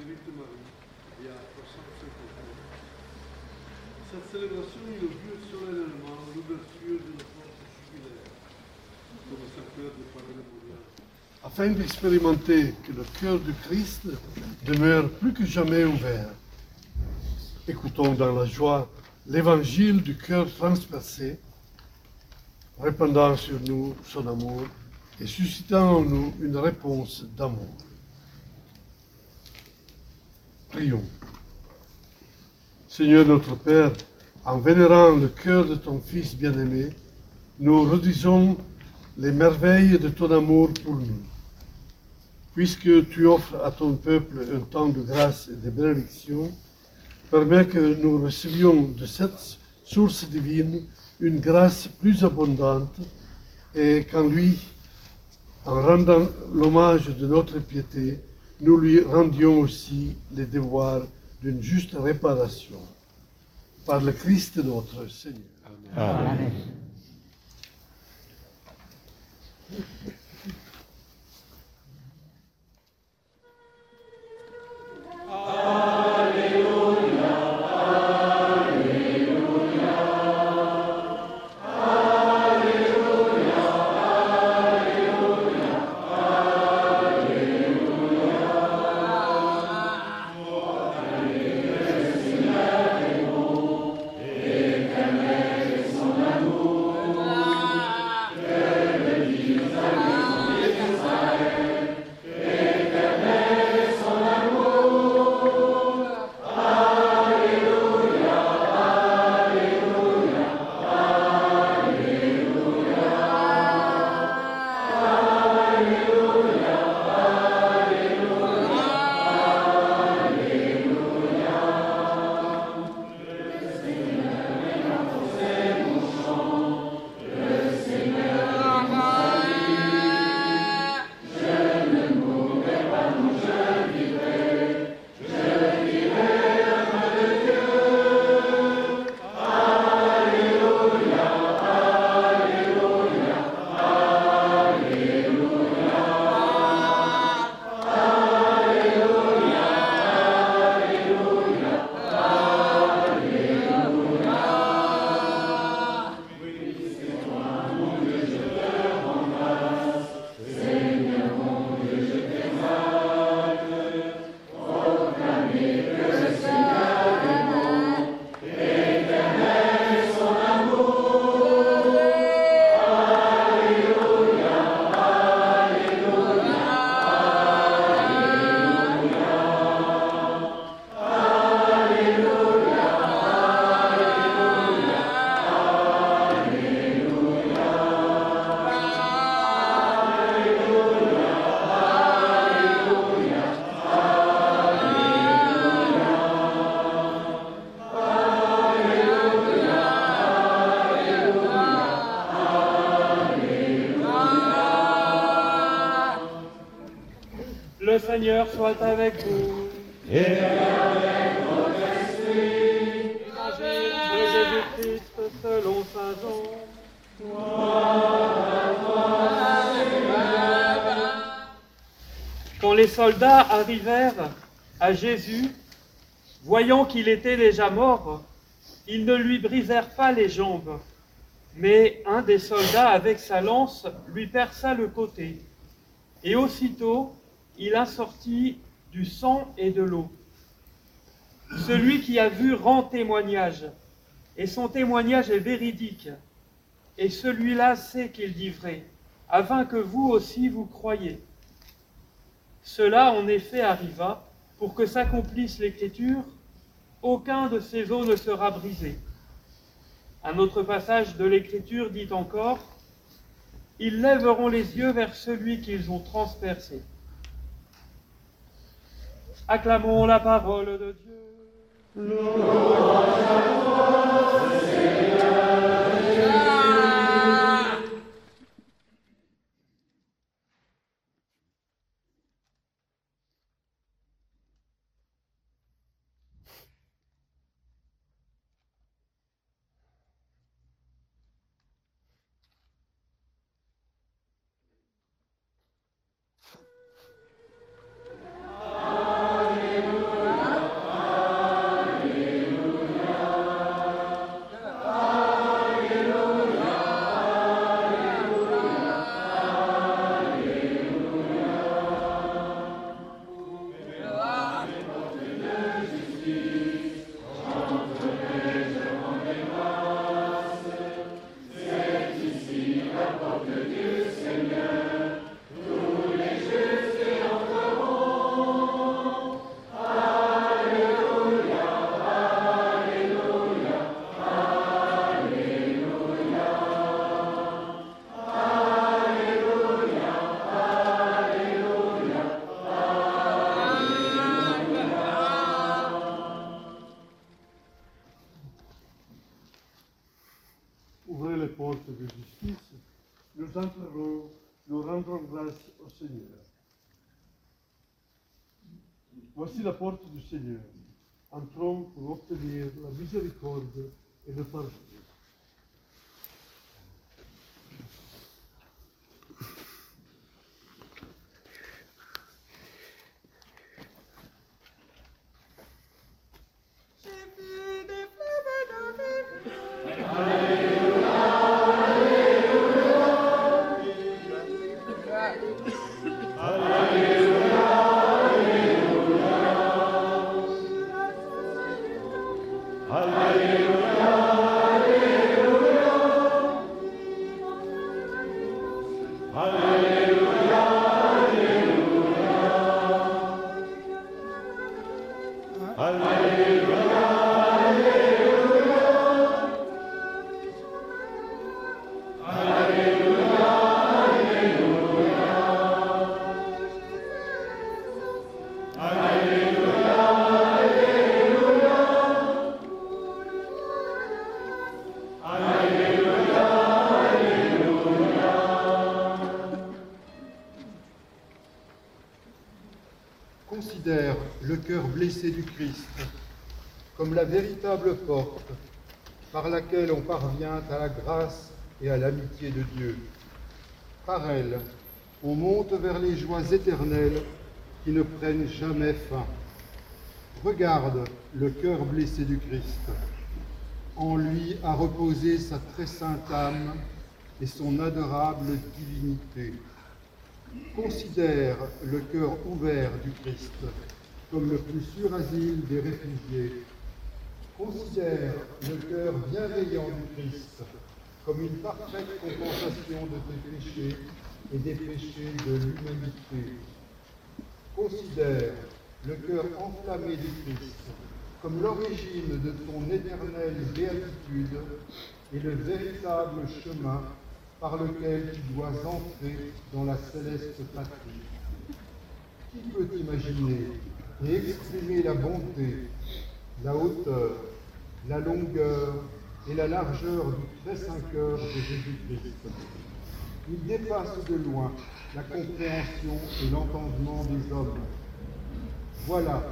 Marguerite Marie, il y a 350 ans. Cette célébration inaugure solennellement l'ouverture comme de. Afin d'expérimenter que le cœur du Christ demeure plus que jamais ouvert. Écoutons dans la joie l'évangile du cœur transpercé, répandant sur nous son amour et suscitant en nous une réponse d'amour. Prions. Seigneur notre Père, en vénérant le cœur de ton Fils bien-aimé, nous redisons les merveilles de ton amour pour nous. Puisque tu offres à ton peuple un temps de grâce et de bénédiction, permets que nous recevions de cette source divine une grâce plus abondante et qu'en lui, en rendant l'hommage de notre piété, nous lui rendions aussi les devoirs d'une juste réparation. Par le Christ notre Seigneur. Amen. Seigneur soit avec vous. Et avec votre esprit. de Jésus-Christ selon Saint Jean. Quand les soldats arrivèrent à Jésus, voyant qu'il était déjà mort, ils ne lui brisèrent pas les jambes, mais un des soldats avec sa lance lui perça le côté. Et aussitôt, il a sorti du sang et de l'eau. Celui qui a vu rend témoignage, et son témoignage est véridique, et celui-là sait qu'il dit vrai, afin que vous aussi vous croyez. Cela en effet arriva pour que s'accomplisse l'écriture, aucun de ces eaux ne sera brisé. Un autre passage de l'écriture dit encore, Ils lèveront les yeux vers celui qu'ils ont transpercé. Acclamons la parole de Dieu. Voici la porte du Seigneur. Entrons pour obtenir la miséricorde et le pardon. Considère le cœur blessé du Christ comme la véritable porte par laquelle on parvient à la grâce et à l'amitié de Dieu. Par elle, on monte vers les joies éternelles qui ne prennent jamais fin. Regarde le cœur blessé du Christ. En lui a reposé sa très sainte âme et son adorable divinité. Considère le cœur ouvert du Christ comme le plus sûr asile des réfugiés. Considère le cœur bienveillant du Christ comme une parfaite compensation de tes péchés et des péchés de l'humanité. Considère le cœur enflammé du Christ comme l'origine de ton éternelle béatitude et le véritable chemin par lequel tu dois entrer dans la céleste patrie. Qui peut imaginer et exprimer la bonté, la hauteur, la longueur et la largeur du très saint cœur de Jésus-Christ Il dépasse de loin la compréhension et l'entendement des hommes. Voilà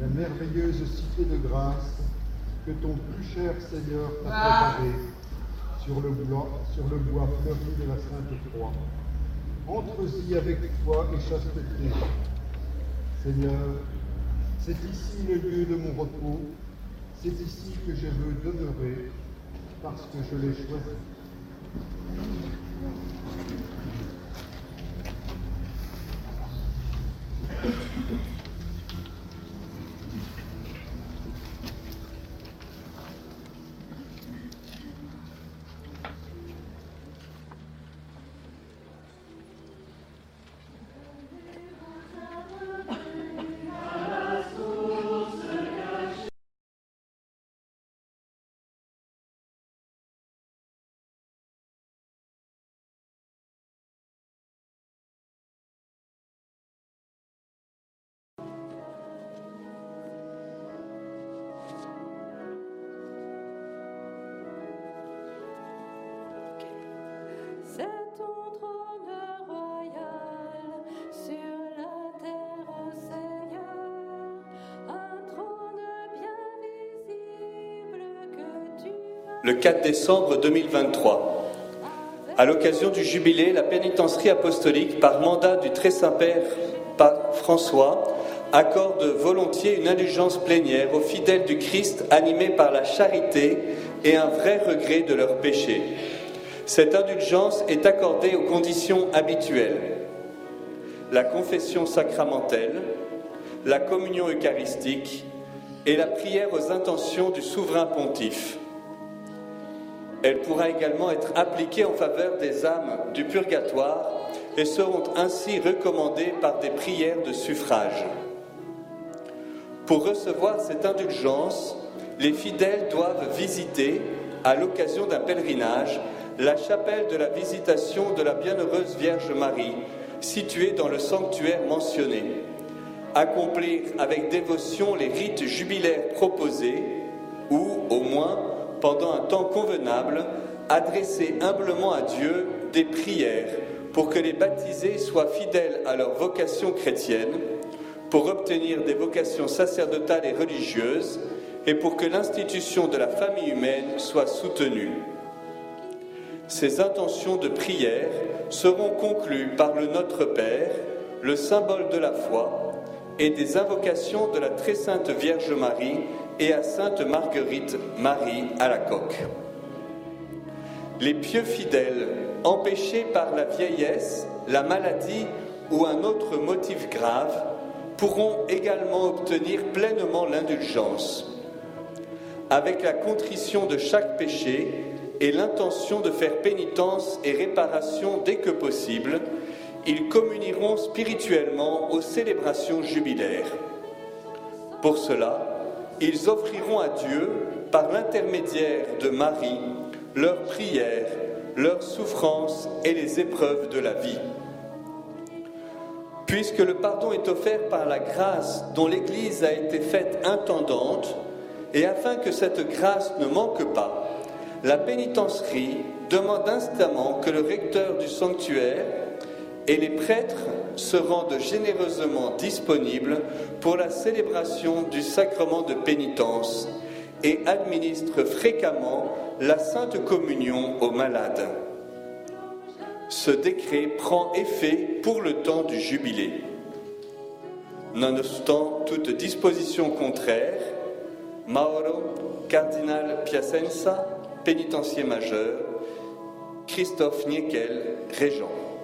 la merveilleuse cité de grâce que ton plus cher Seigneur t'a préparée sur le bois, sur fleuri de la Sainte Croix. Entre-y avec foi et chasteté. Seigneur, c'est ici le lieu de mon repos, c'est ici que je veux demeurer, parce que je l'ai choisi. Le 4 décembre 2023, à l'occasion du jubilé, la pénitencerie apostolique, par mandat du très Saint-Père François, accorde volontiers une indulgence plénière aux fidèles du Christ animés par la charité et un vrai regret de leurs péchés. Cette indulgence est accordée aux conditions habituelles. La confession sacramentelle, la communion eucharistique et la prière aux intentions du souverain pontife. Elle pourra également être appliquée en faveur des âmes du purgatoire et seront ainsi recommandées par des prières de suffrage. Pour recevoir cette indulgence, les fidèles doivent visiter, à l'occasion d'un pèlerinage, la chapelle de la visitation de la Bienheureuse Vierge Marie, située dans le sanctuaire mentionné. Accomplir avec dévotion les rites jubilaires proposés, ou, au moins, pendant un temps convenable, adresser humblement à Dieu des prières pour que les baptisés soient fidèles à leur vocation chrétienne, pour obtenir des vocations sacerdotales et religieuses, et pour que l'institution de la famille humaine soit soutenue. Ces intentions de prière seront conclues par le Notre Père, le symbole de la foi, et des invocations de la très sainte Vierge Marie et à Sainte Marguerite Marie à la coque. Les pieux fidèles, empêchés par la vieillesse, la maladie ou un autre motif grave, pourront également obtenir pleinement l'indulgence. Avec la contrition de chaque péché et l'intention de faire pénitence et réparation dès que possible, ils communieront spirituellement aux célébrations jubilaires. Pour cela, ils offriront à Dieu, par l'intermédiaire de Marie, leurs prières, leurs souffrances et les épreuves de la vie. Puisque le pardon est offert par la grâce dont l'Église a été faite intendante, et afin que cette grâce ne manque pas, la pénitencerie demande instamment que le recteur du sanctuaire et les prêtres se rendent généreusement disponibles pour la célébration du sacrement de pénitence et administrent fréquemment la Sainte Communion aux malades. Ce décret prend effet pour le temps du jubilé. Nonobstant toute disposition contraire, Mauro, cardinal Piacenza, pénitencier majeur, Christophe Niekel, régent.